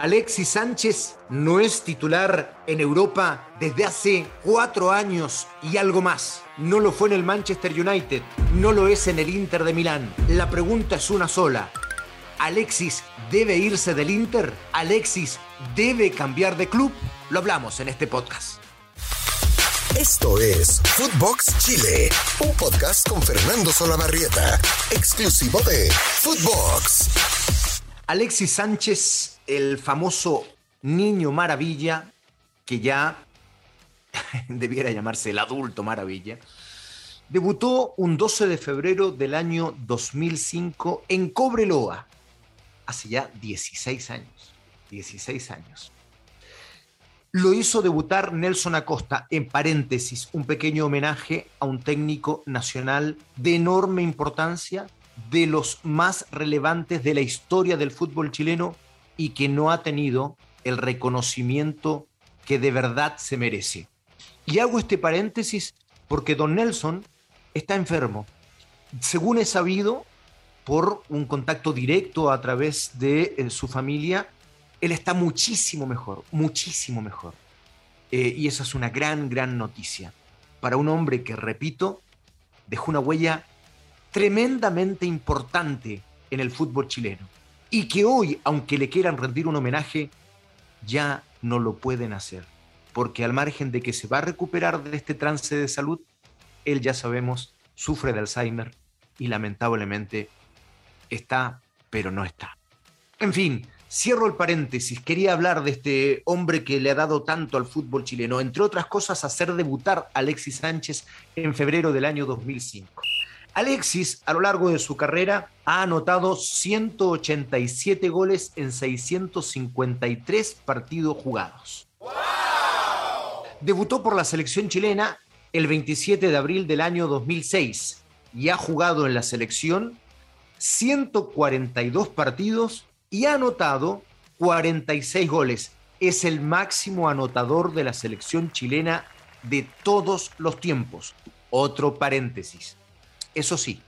Alexis Sánchez no es titular en Europa desde hace cuatro años y algo más. No lo fue en el Manchester United, no lo es en el Inter de Milán. La pregunta es una sola. ¿Alexis debe irse del Inter? ¿Alexis debe cambiar de club? Lo hablamos en este podcast. Esto es Footbox Chile, un podcast con Fernando Solabarrieta, exclusivo de Footbox. Alexis Sánchez, el famoso niño maravilla, que ya debiera llamarse el adulto maravilla, debutó un 12 de febrero del año 2005 en Cobreloa, hace ya 16 años. 16 años. Lo hizo debutar Nelson Acosta, en paréntesis, un pequeño homenaje a un técnico nacional de enorme importancia de los más relevantes de la historia del fútbol chileno y que no ha tenido el reconocimiento que de verdad se merece. Y hago este paréntesis porque don Nelson está enfermo. Según he sabido, por un contacto directo a través de eh, su familia, él está muchísimo mejor, muchísimo mejor. Eh, y esa es una gran, gran noticia para un hombre que, repito, dejó una huella tremendamente importante en el fútbol chileno y que hoy, aunque le quieran rendir un homenaje, ya no lo pueden hacer, porque al margen de que se va a recuperar de este trance de salud, él ya sabemos, sufre de Alzheimer y lamentablemente está, pero no está. En fin, cierro el paréntesis, quería hablar de este hombre que le ha dado tanto al fútbol chileno, entre otras cosas hacer debutar a Alexis Sánchez en febrero del año 2005. Alexis, a lo largo de su carrera, ha anotado 187 goles en 653 partidos jugados. Debutó por la selección chilena el 27 de abril del año 2006 y ha jugado en la selección 142 partidos y ha anotado 46 goles. Es el máximo anotador de la selección chilena de todos los tiempos. Otro paréntesis. Eso sí,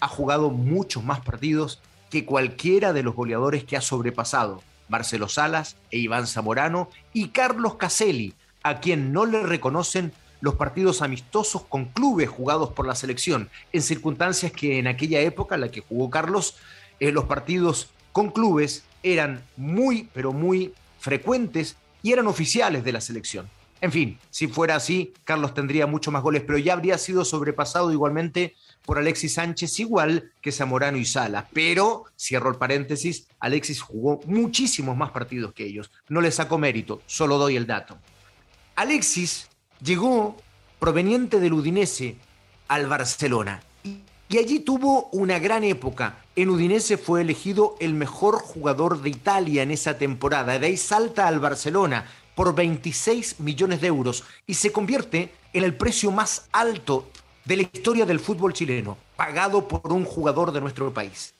ha jugado muchos más partidos que cualquiera de los goleadores que ha sobrepasado, Marcelo Salas e Iván Zamorano y Carlos Caselli, a quien no le reconocen los partidos amistosos con clubes jugados por la selección, en circunstancias que en aquella época, en la que jugó Carlos, eh, los partidos con clubes eran muy, pero muy frecuentes y eran oficiales de la selección. En fin, si fuera así, Carlos tendría mucho más goles, pero ya habría sido sobrepasado igualmente por Alexis Sánchez, igual que Zamorano y Sala. Pero, cierro el paréntesis, Alexis jugó muchísimos más partidos que ellos. No le saco mérito, solo doy el dato. Alexis llegó proveniente del Udinese al Barcelona y allí tuvo una gran época. En Udinese fue elegido el mejor jugador de Italia en esa temporada. De ahí salta al Barcelona por 26 millones de euros y se convierte en el precio más alto de la historia del fútbol chileno, pagado por un jugador de nuestro país.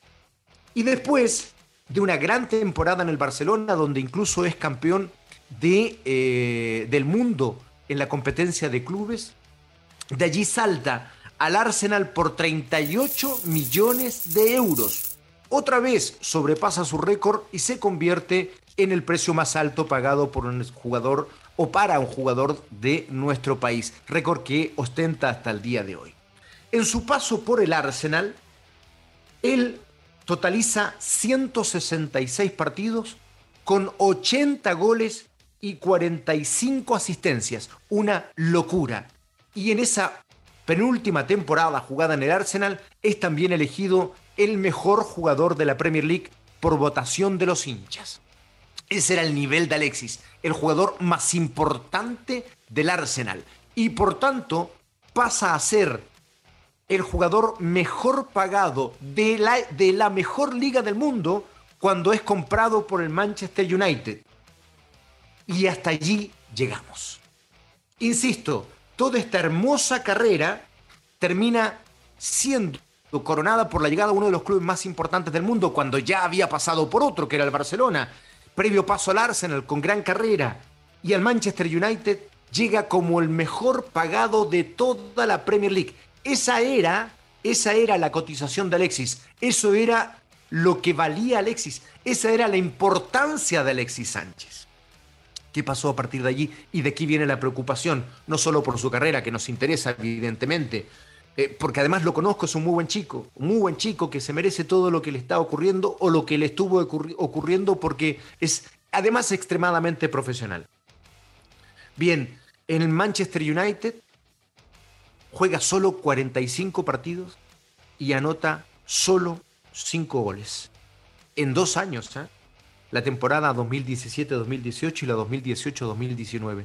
Y después de una gran temporada en el Barcelona, donde incluso es campeón de, eh, del mundo en la competencia de clubes, de allí salta al Arsenal por 38 millones de euros. Otra vez sobrepasa su récord y se convierte en el precio más alto pagado por un jugador o para un jugador de nuestro país, récord que ostenta hasta el día de hoy. En su paso por el Arsenal, él totaliza 166 partidos con 80 goles y 45 asistencias, una locura. Y en esa penúltima temporada jugada en el Arsenal es también elegido el mejor jugador de la Premier League por votación de los hinchas. Ese era el nivel de Alexis, el jugador más importante del Arsenal. Y por tanto pasa a ser el jugador mejor pagado de la, de la mejor liga del mundo cuando es comprado por el Manchester United. Y hasta allí llegamos. Insisto, toda esta hermosa carrera termina siendo coronada por la llegada a uno de los clubes más importantes del mundo cuando ya había pasado por otro, que era el Barcelona previo paso al Arsenal con gran carrera y al Manchester United llega como el mejor pagado de toda la Premier League. Esa era, esa era la cotización de Alexis. Eso era lo que valía Alexis. Esa era la importancia de Alexis Sánchez. ¿Qué pasó a partir de allí? Y de aquí viene la preocupación, no solo por su carrera, que nos interesa evidentemente, eh, porque además lo conozco, es un muy buen chico, un muy buen chico que se merece todo lo que le está ocurriendo o lo que le estuvo ocurriendo porque es además extremadamente profesional. Bien, en el Manchester United juega solo 45 partidos y anota solo 5 goles. En dos años, ¿eh? La temporada 2017-2018 y la 2018-2019.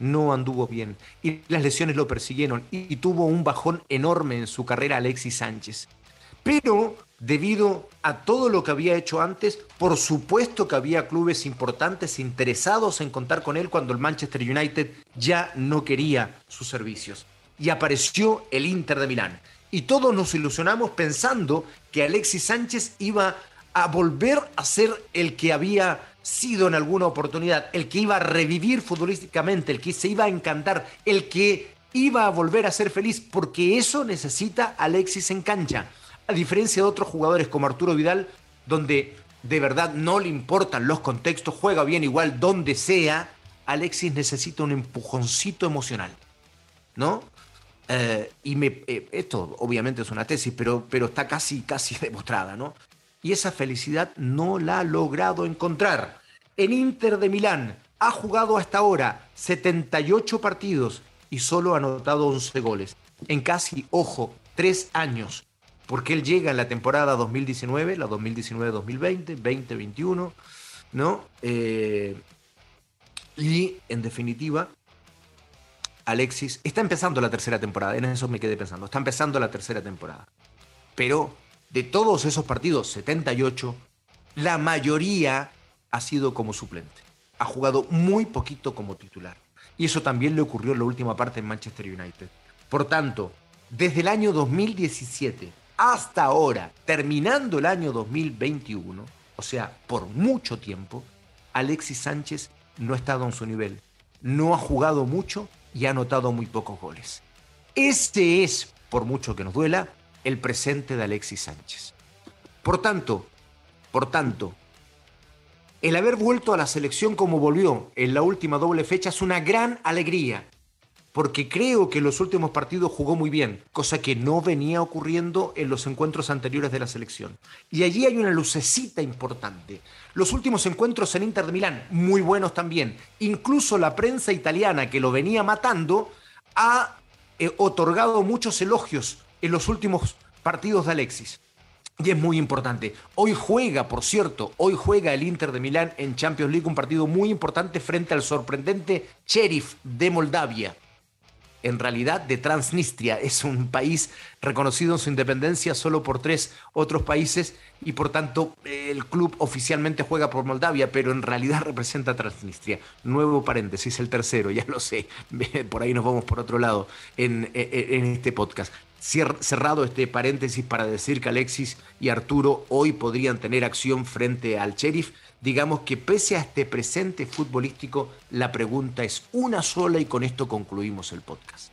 No anduvo bien y las lesiones lo persiguieron y tuvo un bajón enorme en su carrera Alexis Sánchez. Pero debido a todo lo que había hecho antes, por supuesto que había clubes importantes interesados en contar con él cuando el Manchester United ya no quería sus servicios. Y apareció el Inter de Milán. Y todos nos ilusionamos pensando que Alexis Sánchez iba a volver a ser el que había sido en alguna oportunidad, el que iba a revivir futbolísticamente, el que se iba a encantar, el que iba a volver a ser feliz, porque eso necesita Alexis en cancha. A diferencia de otros jugadores como Arturo Vidal, donde de verdad no le importan los contextos, juega bien igual donde sea, Alexis necesita un empujoncito emocional, ¿no? Eh, y me, eh, esto obviamente es una tesis, pero, pero está casi, casi demostrada, ¿no? Y esa felicidad no la ha logrado encontrar. En Inter de Milán ha jugado hasta ahora 78 partidos y solo ha anotado 11 goles. En casi, ojo, tres años. Porque él llega en la temporada 2019, la 2019-2020, 2021, ¿no? Eh, y en definitiva, Alexis está empezando la tercera temporada, en eso me quedé pensando, está empezando la tercera temporada. Pero de todos esos partidos, 78, la mayoría ha sido como suplente. Ha jugado muy poquito como titular. Y eso también le ocurrió en la última parte en Manchester United. Por tanto, desde el año 2017 hasta ahora, terminando el año 2021, o sea, por mucho tiempo, Alexis Sánchez no ha estado en su nivel. No ha jugado mucho y ha anotado muy pocos goles. Este es, por mucho que nos duela, el presente de Alexis Sánchez. Por tanto, por tanto, el haber vuelto a la selección como volvió en la última doble fecha es una gran alegría, porque creo que en los últimos partidos jugó muy bien, cosa que no venía ocurriendo en los encuentros anteriores de la selección. Y allí hay una lucecita importante. Los últimos encuentros en Inter de Milán, muy buenos también. Incluso la prensa italiana que lo venía matando ha eh, otorgado muchos elogios en los últimos partidos de Alexis. Y es muy importante. Hoy juega, por cierto, hoy juega el Inter de Milán en Champions League, un partido muy importante frente al sorprendente Sheriff de Moldavia en realidad de Transnistria. Es un país reconocido en su independencia solo por tres otros países y por tanto el club oficialmente juega por Moldavia, pero en realidad representa a Transnistria. Nuevo paréntesis, el tercero, ya lo sé. Por ahí nos vamos por otro lado en, en este podcast cerrado este paréntesis para decir que Alexis y Arturo hoy podrían tener acción frente al Sheriff, digamos que pese a este presente futbolístico, la pregunta es una sola y con esto concluimos el podcast.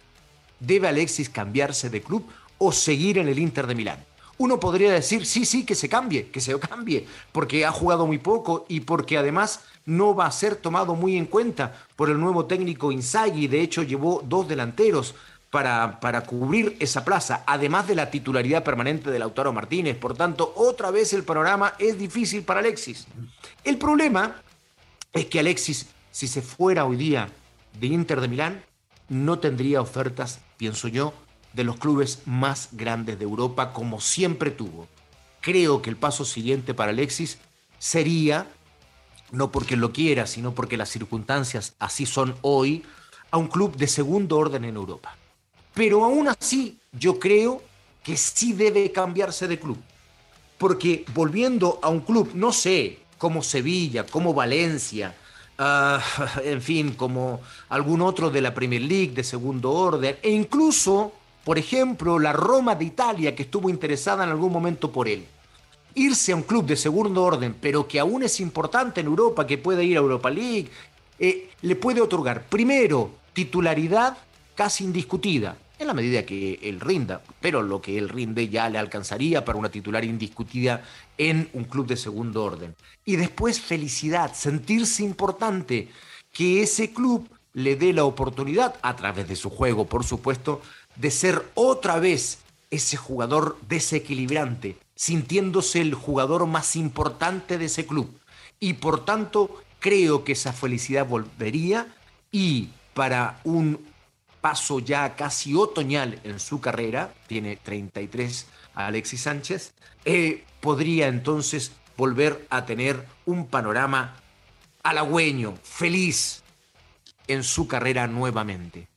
¿Debe Alexis cambiarse de club o seguir en el Inter de Milán? Uno podría decir, sí, sí, que se cambie, que se cambie, porque ha jugado muy poco y porque además no va a ser tomado muy en cuenta por el nuevo técnico Inzaghi. De hecho, llevó dos delanteros para, para, cubrir esa plaza, además de la titularidad permanente de Lautaro Martínez. Por tanto, otra vez el panorama es difícil para Alexis. El problema es que Alexis, si se fuera hoy día de Inter de Milán, no tendría ofertas, pienso yo, de los clubes más grandes de Europa como siempre tuvo. Creo que el paso siguiente para Alexis sería, no porque lo quiera, sino porque las circunstancias así son hoy, a un club de segundo orden en Europa. Pero aún así, yo creo que sí debe cambiarse de club. Porque volviendo a un club, no sé, como Sevilla, como Valencia, ah, en fin, como algún otro de la Premier League de segundo orden, e incluso, por ejemplo, la Roma de Italia, que estuvo interesada en algún momento por él. Irse a un club de segundo orden, pero que aún es importante en Europa, que puede ir a Europa League, eh, le puede otorgar primero titularidad casi indiscutida. En la medida que él rinda, pero lo que él rinde ya le alcanzaría para una titular indiscutida en un club de segundo orden. Y después felicidad, sentirse importante, que ese club le dé la oportunidad, a través de su juego, por supuesto, de ser otra vez ese jugador desequilibrante, sintiéndose el jugador más importante de ese club. Y por tanto, creo que esa felicidad volvería y para un paso ya casi otoñal en su carrera, tiene 33 Alexis Sánchez, eh, podría entonces volver a tener un panorama halagüeño, feliz en su carrera nuevamente.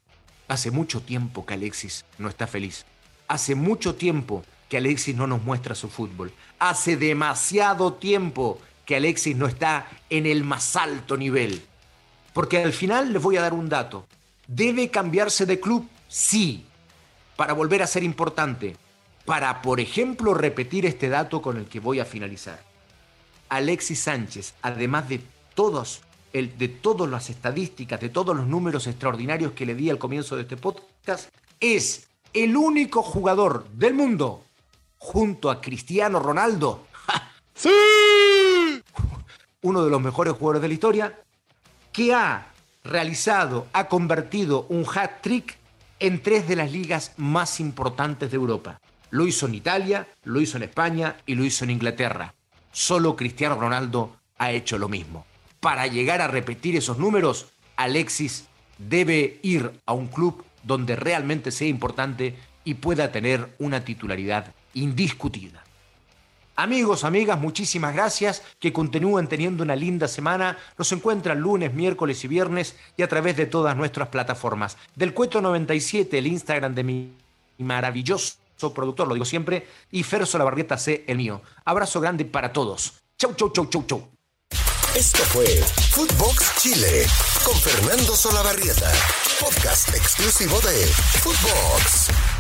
Hace mucho tiempo que Alexis no está feliz. Hace mucho tiempo que Alexis no nos muestra su fútbol. Hace demasiado tiempo que Alexis no está en el más alto nivel. Porque al final les voy a dar un dato. ¿Debe cambiarse de club? Sí, para volver a ser importante. Para, por ejemplo, repetir este dato con el que voy a finalizar. Alexis Sánchez, además de todos, el, de todas las estadísticas, de todos los números extraordinarios que le di al comienzo de este podcast, es el único jugador del mundo, junto a Cristiano Ronaldo, ¡Sí! uno de los mejores jugadores de la historia, que ha realizado, ha convertido un hat-trick en tres de las ligas más importantes de Europa. Lo hizo en Italia, lo hizo en España y lo hizo en Inglaterra. Solo Cristiano Ronaldo ha hecho lo mismo. Para llegar a repetir esos números, Alexis debe ir a un club donde realmente sea importante y pueda tener una titularidad indiscutida. Amigos, amigas, muchísimas gracias. Que continúen teniendo una linda semana. Nos encuentran lunes, miércoles y viernes y a través de todas nuestras plataformas. Del Cueto 97, el Instagram de mi maravilloso productor, lo digo siempre, y Fer Solabarrieta C, el mío. Abrazo grande para todos. Chau, chau, chau, chau, chau. Esto fue Footbox Chile con Fernando Solabarrieta, podcast exclusivo de Footbox.